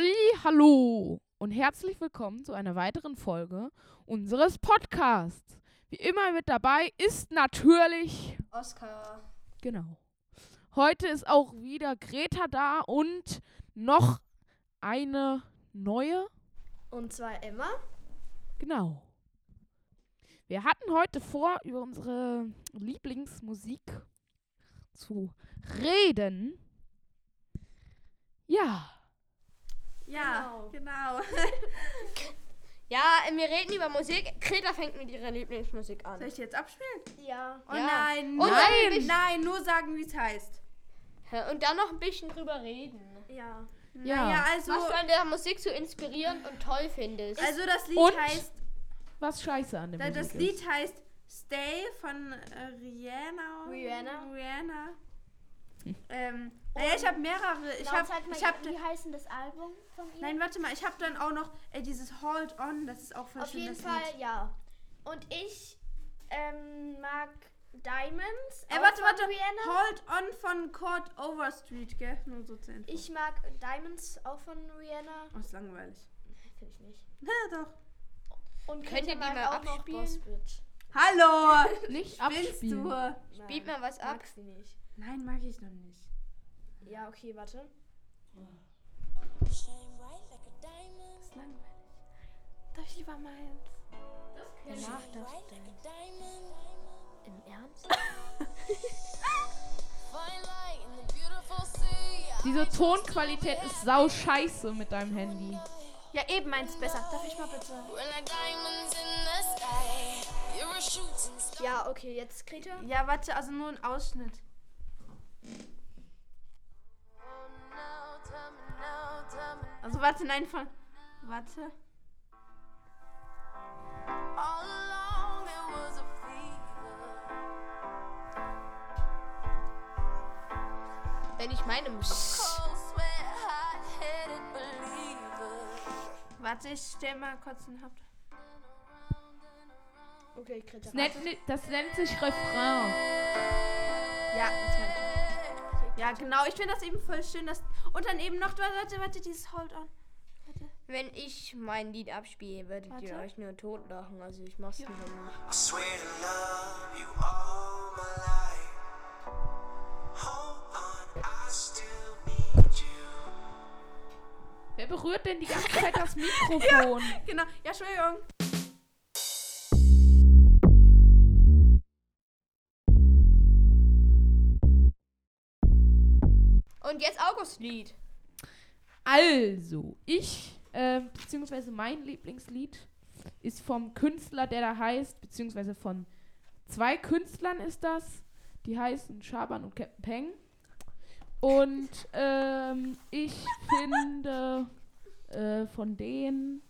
Halli, hallo und herzlich willkommen zu einer weiteren Folge unseres Podcasts. Wie immer mit dabei ist natürlich Oscar. genau. Heute ist auch wieder Greta da und noch eine neue. Und zwar Emma. Genau. Wir hatten heute vor, über unsere Lieblingsmusik zu reden. Ja. Ja, genau. Ja, wir reden über Musik. Greta fängt mit ihrer Lieblingsmusik an. Soll ich jetzt abspielen? Ja. Oh ja. nein, Und nein, nein, nur sagen, wie es heißt. Und dann noch ein bisschen drüber reden. Ja. Ja. Naja, also, Was du an der Musik so inspirierend und toll findest. also das Lied Und heißt, Was scheiße an dem da- das Musik Lied ist. heißt Stay von äh, Rihanna. Rihanna. Rihanna. Ähm, naja, ich habe mehrere. Ich habe, ich habe, wie heißt denn das Album von ihr? nein, warte mal, ich habe dann auch noch äh, dieses Hold On. Das ist auch voll Auf schön. jeden Fall, Lied. ja. Und ich ähm, mag Diamonds. Äh, auch warte, warte. Rihanna. Hold On von Court Overstreet, gell? Nur so zur Info. Ich mag Diamonds auch von Rihanna. Oh, ist langweilig. Finde ich nicht. Na doch. Und Könnt ihr die mal auch abspielen? Hallo! Nicht abspielen. du? Spielt mal was ab. Mag sie nicht. Nein, mag ich noch nicht. Ja, okay, warte. Das ist langweilig. Darf ich lieber meins? Danach darfst du. Im Ernst? Diese Tonqualität ist sau scheiße mit deinem Handy. Ja, eben meins besser. Darf ich mal bitte? Ja, okay, jetzt Greta. Ja, warte, also nur ein Ausschnitt. Also warte, nein, von. Warte. Wenn ich meine Warte, ich stell mal kurz den Haupt. Okay, Greta. Das nennt, das nennt sich Refrain. Ja, genau. Ich finde das eben voll schön, dass. Und dann eben noch, warte, warte, dieses Hold on. Wenn ich mein Lied abspiele, werdet ihr Warte. euch nur totlachen. Also ich mach's lieber nicht. I swear to love you all my life. Hold on, I still need you. Wer berührt denn die ganze Zeit das Mikrofon? Genau. Ja, Entschuldigung. Und jetzt August Lied. Also, ich, äh, beziehungsweise mein Lieblingslied ist vom Künstler, der da heißt, beziehungsweise von zwei Künstlern ist das. Die heißen Schaban und Captain Peng. Und ähm, ich finde äh, von denen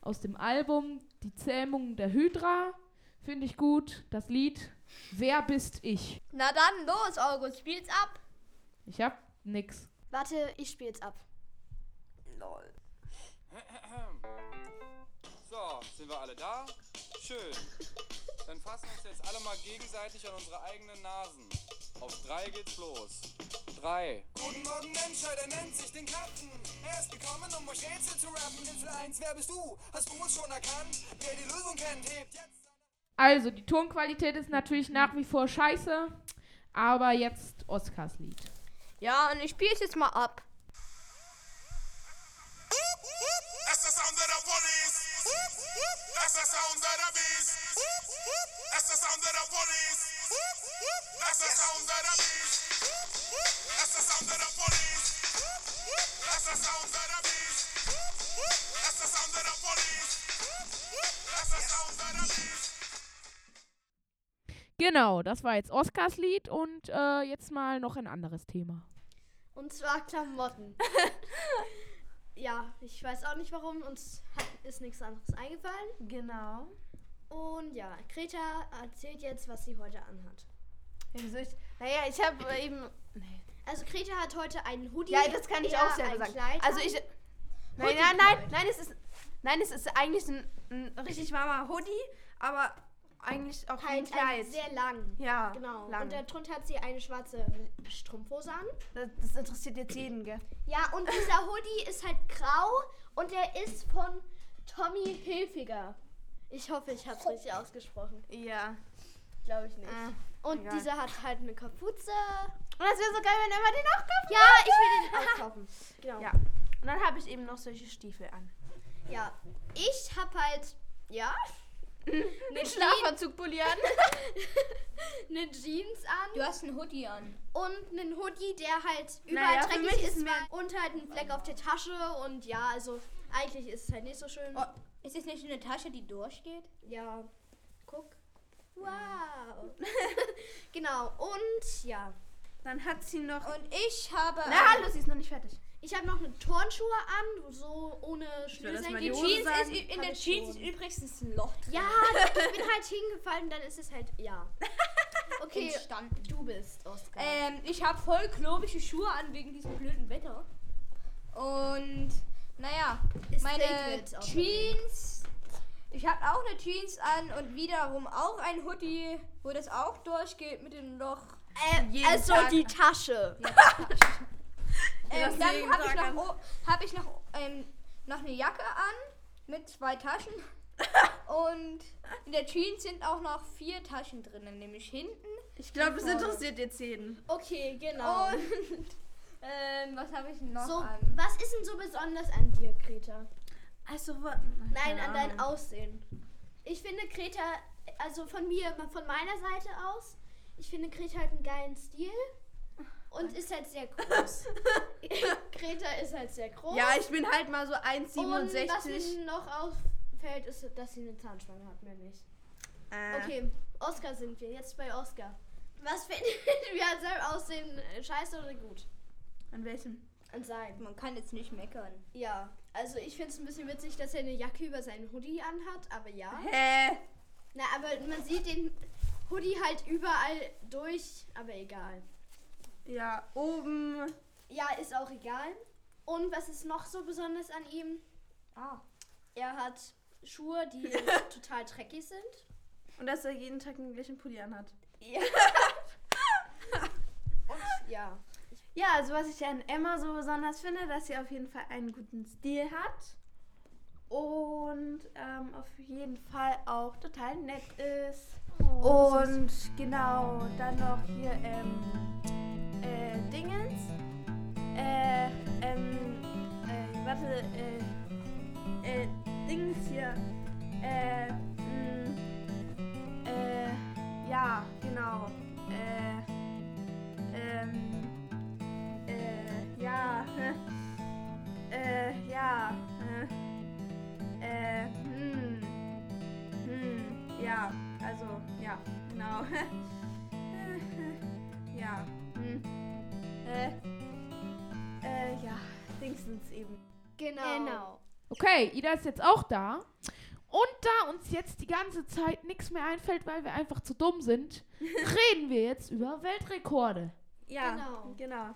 aus dem Album Die Zähmung der Hydra finde ich gut. Das Lied Wer bist ich? Na dann, los, August, spiel's ab. Ich hab nix. Warte, ich spiele jetzt ab. Lol. So, sind wir alle da? Schön. Dann fassen uns jetzt alle mal gegenseitig an unsere eigenen Nasen. Auf drei geht's los. Drei. Guten Morgen Menschheit, er nennt sich den Captain. Er ist gekommen, um euch Rätsel zu rappen. Insel 1, wer bist du? Hast du es schon erkannt? Wer die Lösung kennt, hebt jetzt. Also, die Tonqualität ist natürlich nach wie vor scheiße. Aber jetzt Oscars Lied. Ja, und ich spiel's jetzt mal ab. That's the sound of the police. That's the sound of the beast. That's the sound of the police. That's the sound of the beast. That's the sound of the police. That's the sound of Genau, das war jetzt Oscars Lied und äh, jetzt mal noch ein anderes Thema. Und zwar Klamotten. ja, ich weiß auch nicht warum. Uns hat, ist nichts anderes eingefallen. Genau. Und ja, Greta erzählt jetzt, was sie heute anhat. Wieso ich, naja, ich habe eben. Nee. Also Greta hat heute einen Hoodie. Ja, das kann ich auch selber sagen. Kleid Also ich. Nein, nein, nein, nein, es ist. Nein, es ist eigentlich ein, ein richtig warmer Hoodie, aber eigentlich auch Halt Kleid. sehr lang. ja, Genau. lang. Und darunter hat sie eine schwarze Strumpfhose an. das, das interessiert jetzt jeden, gell? Ja, und dieser Hoodie ist halt grau und der ist von Tommy Hilfiger. Ich hoffe, ich habe es richtig ausgesprochen. Ja. Glaube ich nicht. Äh. und egal. dieser hat halt eine Kapuze. Und das wäre so geil, wenn Emma den auch kauft. Ja, ich will den auch kaufen. Genau. Ja. Und dann habe ich eben noch solche Stiefel an. Ja, ich habe halt, ja, eine, Jeans, Schlafanzug polieren. eine Jeans an Du hast einen Hoodie an. und einen Hoodie, der halt überall Naja, dreckig ist und halt einen Fleck auf der Tasche und ja, also eigentlich ist es halt nicht so schön. Oh, ist es nicht eine Tasche, die durchgeht? Ja, guck. Wow. genau, und ja. Dann hat sie noch. Und ich habe. Na, hallo, sie ist noch nicht fertig. Ich habe noch eine Turnschuhe an, so ohne Schnürsenkel. die Die Jeans sagen, ist, in der Jeans ist übrigens ein Loch drin Ja, ich bin halt hingefallen, dann ist es halt, ja. Okay, entstanden. du bist, Oskar. Ähm, ich habe voll klobige Schuhe an wegen diesem blöden Wetter. Und naja, Ist meine. Jeans. Ich habe auch eine Jeans an und wiederum auch ein Hoodie, wo das auch durchgeht mit dem Loch. Äh, also Tag. die Tasche. Ähm, dann habe ich, noch, o- hab ich noch, ähm, noch eine Jacke an mit zwei Taschen. und in der Jeans sind auch noch vier Taschen drinnen, nämlich hinten. Ich glaube, das interessiert jetzt jeden. Okay, genau. Und ähm, was habe ich noch so, an? was ist denn so besonders an dir, Greta? Also, Nein, an dein. Aussehen. Ich finde Greta, also von mir, von meiner Seite aus, ich finde Greta hat einen geilen Stil und ist halt sehr groß. Greta ist halt sehr groß. Ja, ich bin halt mal so und was 1,67. mir noch auffällt, ist, dass sie eine Zahnspange hat, mehr nicht. Äh, Okay, Oscar sind wir, jetzt bei Oscar. Was findet wir an seinem Aussehen äh, scheiße oder gut? An welchem? An seinem. Man kann jetzt nicht meckern. Ja, also ich finde es ein bisschen witzig, dass er eine Jacke über seinen Hoodie anhat, aber ja. Hä? Na, aber man sieht den Hoodie halt überall durch, aber egal. Ja, oben. Ja, ist auch egal. Und was ist noch so besonders an ihm? Ah. Er hat Schuhe, die total dreckig sind. Und dass er jeden Tag den gleichen Pulli anhat. Ja. Und ja. Ja, also was ich an Emma so besonders finde, dass sie auf jeden Fall einen guten Stil hat. Und ähm, auf jeden Fall auch total nett ist. Und genau, dann noch hier ähm, äh, Dingens. Äh, ähm, äh, warte, äh, äh, Dingens hier. Äh, eben. Genau. Okay, Ida ist jetzt auch da. Und da uns jetzt die ganze Zeit nichts mehr einfällt, weil wir einfach zu dumm sind, reden wir jetzt über Weltrekorde. Ja, Genau. genau.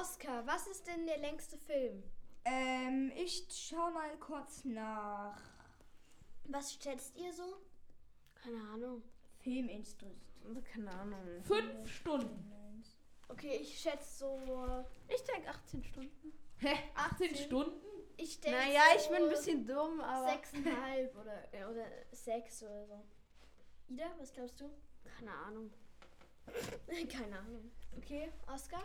Oscar, was ist denn der längste Film? Ähm, ich schau mal kurz nach. Was schätzt ihr so? Keine Ahnung. Filminstitut. Keine Ahnung. Fünf Stunden. Okay, ich schätze so. Ich denke 18 Stunden. Hä? 18 Stunden? Ich denke. Naja, so ich bin ein bisschen dumm, aber. Sechseinhalb oder, oder sechs oder so. Ida, was glaubst du? Keine Ahnung. Keine Ahnung. Okay, Oscar?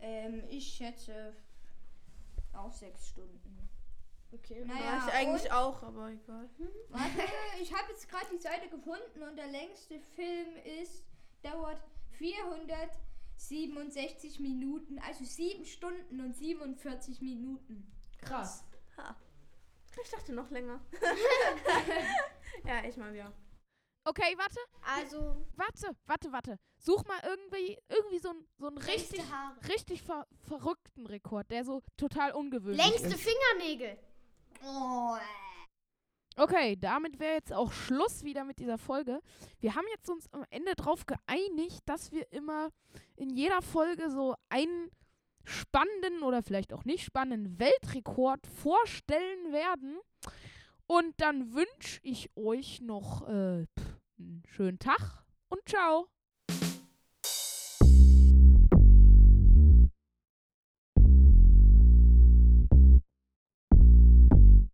Ähm, ich schätze auch sechs Stunden. Okay. Naja, Ja, ich eigentlich auch, aber egal. Warte, ich habe jetzt gerade die Seite gefunden und der längste Film ist, dauert 467 Minuten, also 7 Stunden und 47 Minuten. Krass. Ich dachte noch länger. ja, ich mal wieder. Okay, warte, Also, warte, warte, warte. Such mal irgendwie, irgendwie so, ein- so einen richtig, längste Haare. richtig ver verrückten Rekord, der so total ungewöhnlich Längste ist. Fingernägel. Oh, Okay, damit wäre jetzt auch Schluss wieder mit dieser Folge. Wir haben jetzt uns am Ende darauf geeinigt, dass wir immer in jeder Folge so einen spannenden oder vielleicht auch nicht spannenden Weltrekord vorstellen werden. Und dann wünsche ich euch noch äh, pff, einen schönen Tag und ciao.